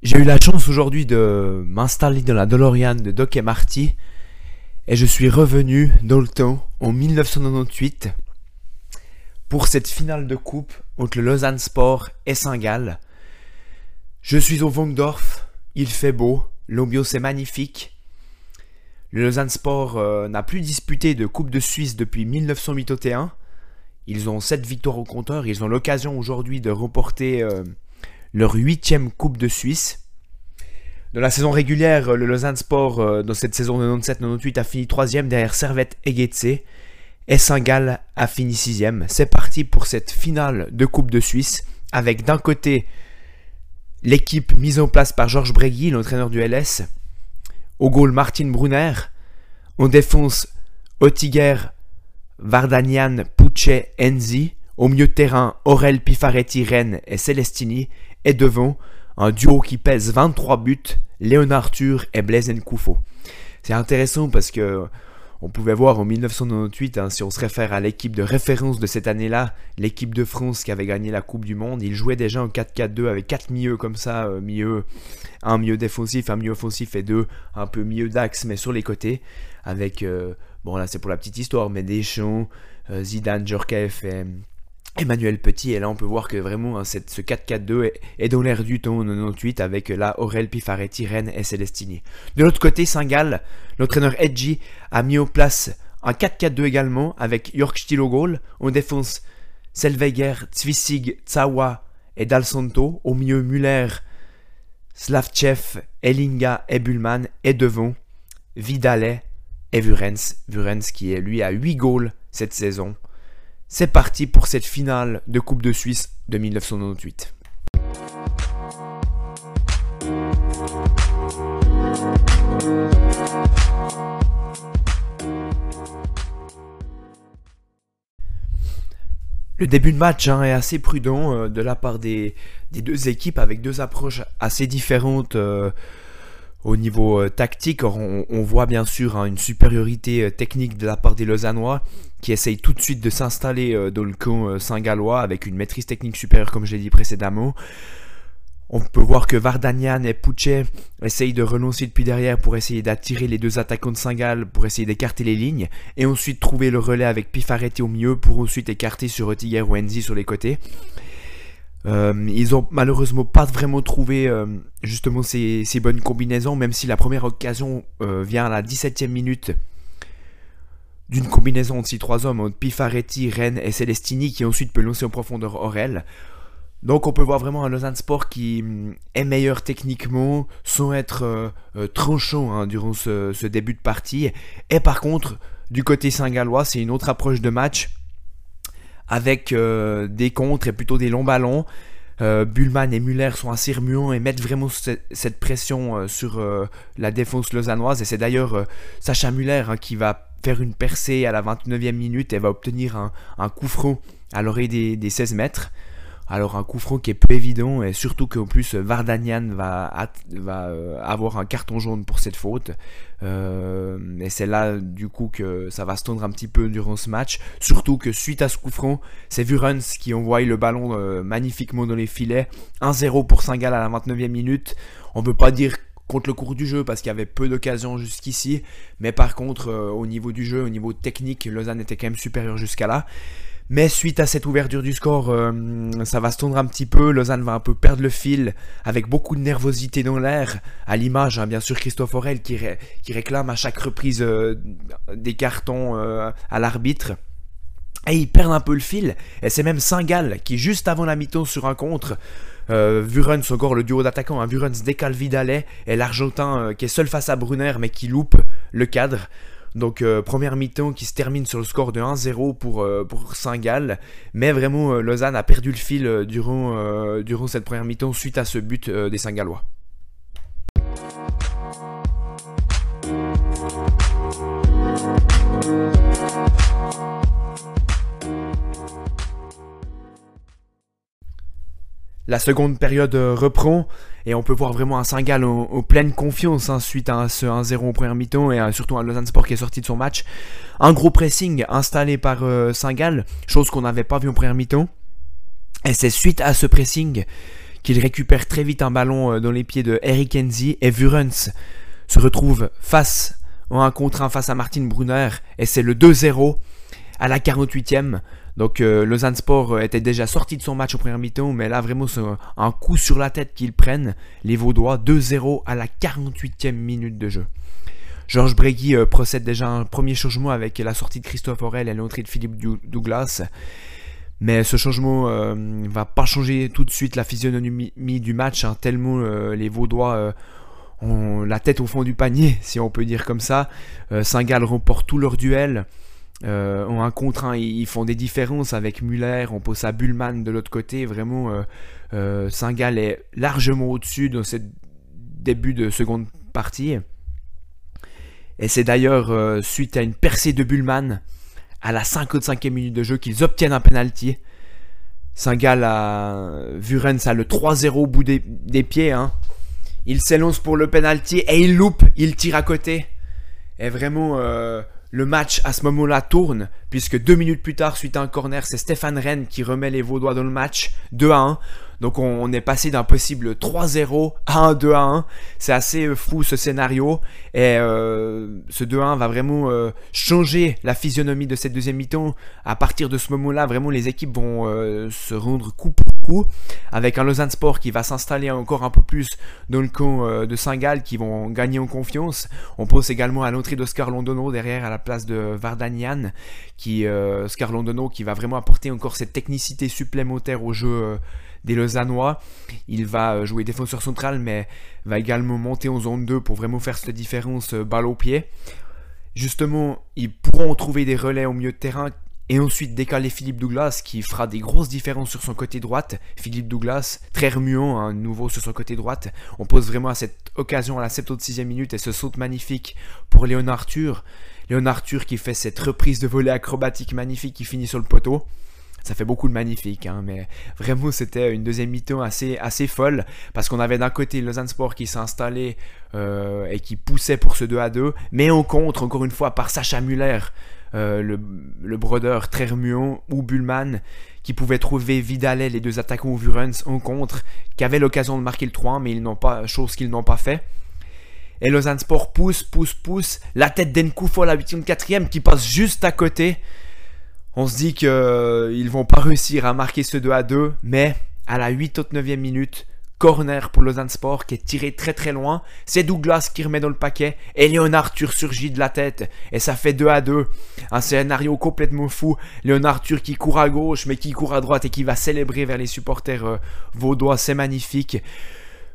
J'ai eu la chance aujourd'hui de m'installer dans la DeLorean de Doc et Marty et je suis revenu dans le temps en 1998 pour cette finale de coupe entre le Lausanne Sport et Saint-Gall. Je suis au Vongdorf, il fait beau, l'ambiance est magnifique. Le Lausanne Sport euh, n'a plus disputé de Coupe de Suisse depuis 1981. Ils ont 7 victoires au compteur, ils ont l'occasion aujourd'hui de remporter euh, leur huitième Coupe de Suisse. Dans la saison régulière, le Lausanne Sport, euh, dans cette saison 97-98, a fini troisième derrière Servette et Getse. Et Saint-Gall a fini sixième. C'est parti pour cette finale de Coupe de Suisse, avec d'un côté l'équipe mise en place par Georges Bregui, l'entraîneur du LS. Au goal, Martin Brunner. En défense, Otiger, Vardanian, Pucce, Enzi. Au milieu de terrain, Aurel Pifaretti, Rennes et Celestini. Et devant, un duo qui pèse 23 buts, Léon Arthur et Blaise Nkoufo. C'est intéressant parce que on pouvait voir en 1998, hein, si on se réfère à l'équipe de référence de cette année-là, l'équipe de France qui avait gagné la Coupe du Monde, il jouait déjà en 4-4-2 avec 4 milieux comme ça, euh, un milieu défensif, un milieu offensif et deux un peu milieu d'axe mais sur les côtés, avec, euh, bon là c'est pour la petite histoire, mais Deschamps, euh, Zidane, Djorkaeff et Emmanuel Petit, et là on peut voir que vraiment hein, ce 4-4-2 est, dans l'air du temps en 98 avec la Aurel Pifaretti, Rennes et Celestini. De l'autre côté, Saint-Gall, l'entraîneur Edgy a mis en place un 4-4-2 également avec York Stilogol, en défense Selveger, Zwisig, Tsawa et Dalsanto, au milieu Muller, Slavchev, Elinga et Bullman, et devant Vidale et Vurens, Vurens qui est lui à 8 goals cette saison. C'est parti pour cette finale de Coupe de Suisse de 1998. Le début de match hein, est assez prudent euh, de la part des, deux équipes avec deux approches assez différentes. Euh, au niveau euh, tactique, on, voit bien sûr hein, une supériorité technique de la part des Lausannois qui essayent tout de suite de s'installer euh, dans le camp saint-gallois avec une maîtrise technique supérieure comme je l'ai dit précédemment. On peut voir que Vardanian et Pucce essayent de renoncer depuis derrière pour essayer d'attirer les deux attaquants de Saint-Gall pour essayer d'écarter les lignes et ensuite trouver le relais avec Pifaretti au milieu pour ensuite écarter sur Otiger ou Enzi sur les côtés. Euh, ils ont malheureusement pas vraiment trouvé euh, justement ces, bonnes combinaisons, même si la première occasion euh, vient à la 17e minute d'une combinaison entre ces trois hommes, Pifaretti, Rennes et Celestini, qui ensuite peut lancer en profondeur Aurel. Donc on peut voir vraiment un Lausanne Sport qui mm, est meilleur techniquement, sans être tranchant hein, durant ce, début de partie. Et par contre, du côté saint-gallois, c'est une autre approche de match avec euh, des contres et plutôt des longs ballons. Euh, Bullman et Muller sont assez remuants et mettent vraiment cette pression euh, sur la défense lausannoise. Et c'est d'ailleurs Sacha Muller hein, qui va faire une percée à la 29e minute et va obtenir un, coup franc à l'oreille des, des 16 mètres. Alors un coup franc qui est peu évident et surtout qu'en plus Vardanian va, va euh, avoir un carton jaune pour cette faute. Euh, et c'est là du coup que ça va se tendre un petit peu durant ce match. Surtout que suite à ce coup franc, c'est Vurens qui envoie le ballon euh, magnifiquement dans les filets. 1-0 pour Saint-Gall à la 29e minute. On peut pas dire contre le cours du jeu parce qu'il y avait peu d'occasions jusqu'ici. Mais par contre, au niveau du jeu, au niveau technique, Lausanne était quand même supérieur jusqu'à là. Mais suite à cette ouverture du score, euh, ça va se tondre un petit peu. Lausanne va un peu perdre le fil avec beaucoup de nervosité dans l'air. À l'image, hein, bien sûr, Christophe Aurel qui, réclame à chaque reprise euh, des cartons euh, à l'arbitre. Et ils perdent un peu le fil. Et c'est même Saint-Gall qui, juste avant la mi-temps sur un contre, euh, Vurens, encore le duo d'attaquants, hein, Vurens décale Vidalet et l'Argentin qui est seul face à Brunner mais qui loupe le cadre. Donc euh, première mi-temps qui se termine sur le score de 1-0 pour, euh, pour Saint-Gall. Mais vraiment, euh, Lausanne a perdu le fil durant, durant cette première mi-temps suite à ce but des Saint-Gallois. La seconde période reprend et on peut voir vraiment un Saint-Gall en, pleine confiance hein, suite à ce 1-0 au premier mi-temps et surtout un Lausanne Sport qui est sorti de son match. Un gros pressing installé par Saint-Gall, chose qu'on n'avait pas vu en première mi-temps. Et c'est suite à ce pressing qu'il récupère très vite un ballon dans les pieds de Eric Enzi et Vurens se retrouve face en un contre 1 face à Martin Brunner et c'est le 2-0 à la 48e. Donc euh, Lausanne Sport euh, était déjà sorti de son match au premier mi-temps, mais là vraiment c'est un coup sur la tête qu'ils prennent, les Vaudois, 2-0 à la 48e minute de jeu. Georges Bregui euh, procède déjà un premier changement avec la sortie de Christophe Aurel et l'entrée de Philippe Douglas. Mais ce changement ne va pas changer tout de suite la physionomie du match, hein, tellement les Vaudois ont la tête au fond du panier, si on peut dire comme ça. Saint-Gall remporte tout leur duel. Euh, un contre ils font des différences avec Muller, on pose à Bullman de l'autre côté, vraiment euh, euh Saint-Gall est largement au-dessus dans ce début de seconde partie. Et c'est d'ailleurs euh, suite à une percée de Bullman à la 55e minute de jeu qu'ils obtiennent un penalty. Saint-Gall a Vurens a le 3-0 au bout des, pieds. Hein. Il s'élance pour le penalty et il loupe, il tire à côté. Et vraiment, le match à ce moment-là tourne, puisque deux minutes plus tard, suite à un corner, c'est Stéphane Rennes qui remet les Vaudois dans le match, 2 à 1. Donc on, est passé d'un possible 3-0 à un 2 à 1. C'est assez euh, fou ce scénario. Et euh, ce 2 1 va vraiment euh, changer la physionomie de cette deuxième mi-temps. À partir de ce moment-là, vraiment les équipes vont se rendre coup pour coup. Avec un Lausanne Sport qui va s'installer encore un peu plus dans le camp de Saint-Gall qui vont gagner en confiance. On pense également à l'entrée d'Oscar Londono derrière à la place de Vardanian. Qui, Oscar Londono qui va vraiment apporter encore cette technicité supplémentaire au jeu des Lausannois. Il va euh, jouer défenseur central, mais va également monter en zone 2 pour vraiment faire cette différence euh, balle au pied. Justement, ils pourront trouver des relais au milieu de terrain et ensuite décaler Philippe Douglas qui fera des grosses différences sur son côté droite. Philippe Douglas, très remuant, un nouveau sur son côté droite. On pose vraiment à cette occasion à la 76e minute et ce saute magnifique pour Léonard Arthur. Léonard Arthur qui fait cette reprise de volée acrobatique magnifique qui finit sur le poteau ça fait beaucoup de magnifique, hein, mais vraiment c'était une deuxième mi-temps assez, folle parce qu'on avait d'un côté Lausanne Sport qui s'est installé euh, et qui poussait pour ce 2 à 2, mais on contre encore une fois par Sacha Muller, euh, le, le brodeur très remuant, ou Bullman qui pouvait trouver Vidalet, les deux attaquants Vurens en contre, qui avaient l'occasion de marquer le 3 mais ils n'ont pas, chose qu'ils n'ont pas fait. Et Lausanne Sport pousse, pousse, pousse. La tête d'Enkoufo à la 8 4 qui passe juste à côté. On se dit qu'ils euh, vont pas réussir à marquer ce 2 à 2, mais à la 8 ou 9e minute, corner pour Lausanne Sport qui est tiré très très loin. C'est Douglas qui remet dans le paquet et Léonard Arthur surgit de la tête et ça fait 2 à 2. Un scénario complètement fou. Léonard Arthur qui court à gauche mais qui court à droite et qui va célébrer vers les supporters euh, vaudois. C'est magnifique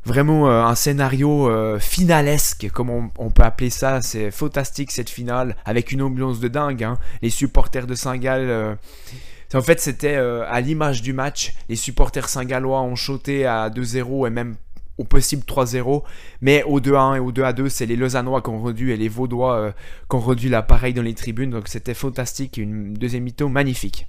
vraiment euh, un scénario euh, finalesque, comme on, peut appeler ça. C'est fantastique cette finale, avec une ambiance de dingue. Hein. Les supporters de Saint-Gall. Euh, en fait, c'était à l'image du match. Les supporters saint-gallois ont choté à 2-0 et même au possible 3-0. Mais au 2-1 et au 2-2, c'est les Lausannois qui ont rendu et les Vaudois qui ont rendu l'appareil dans les tribunes. Donc c'était fantastique. Une deuxième mi magnifique.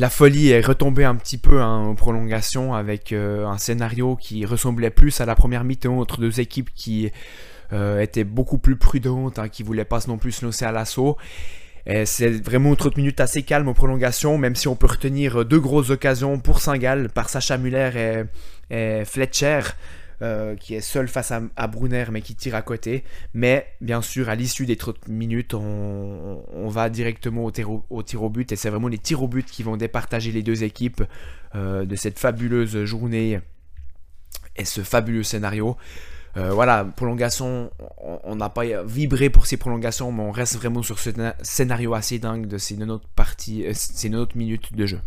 La folie est retombée un petit peu hein, en prolongation avec euh, un scénario qui ressemblait plus à la première mi-temps entre deux équipes qui euh, étaient beaucoup plus prudentes, hein, qui voulaient pas non plus se lancer à l'assaut. C'est vraiment 30 minutes assez calme en prolongation, même si on peut retenir deux grosses occasions pour Saint-Gall par Sacha Muller et Fletcher. Euh, qui est seul face à, Brunner mais qui tire à côté. Mais bien sûr, à l'issue des 30 minutes, on, va directement au tir au, but et c'est vraiment les tirs au but qui vont départager les deux équipes euh, de cette fabuleuse journée et ce fabuleux scénario. Euh, voilà, prolongation, on n'a pas vibré pour ces prolongations, mais on reste vraiment sur ce scénario assez dingue de ces 90, parties, ces 90 minutes de jeu.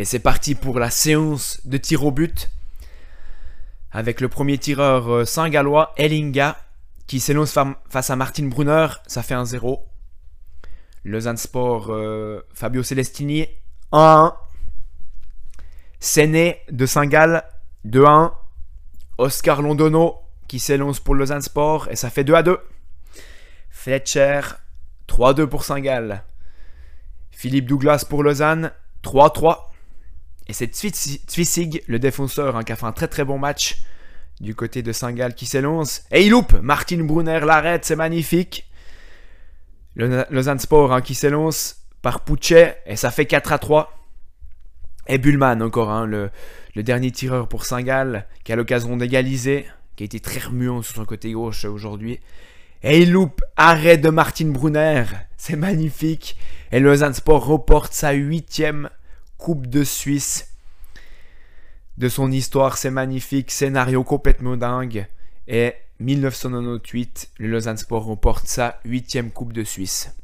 Et c'est parti pour la séance de tir au but. Avec le premier tireur euh, saint-gallois, Ellinga, qui s'énonce face à Martin Brunner. Ça fait un 0. Lausanne Sport, euh, Fabio Celestini, 1-1. Séné de Saint-Gall, 2-1. Oscar Londono, qui s'élance pour Lausanne Sport, et ça fait 2 2. Fletcher, 3-2 pour Saint-Gall. Philippe Douglas pour Lausanne, 3-3. Et c'est Twisig, le défenseur, hein, qui a fait un très très bon match du côté de Saint-Gall qui s'élance. Et il loupe Martin Brunner l'arrête, c'est magnifique. Le Lausanne Sport hein, qui s'élance par Pouchet et ça fait 4 à 3. Et Bullman encore, hein, le, dernier tireur pour Saint-Gall qui a l'occasion d'égaliser, qui a été très remuant sur son côté gauche aujourd'hui. Et il loupe arrêt de Martin Brunner, c'est magnifique. Et Lausanne Sport reporte sa huitième Coupe de Suisse de son histoire, c'est magnifique, scénario complètement dingue. Et 1998, le Lausanne Sport remporte sa huitième Coupe de Suisse.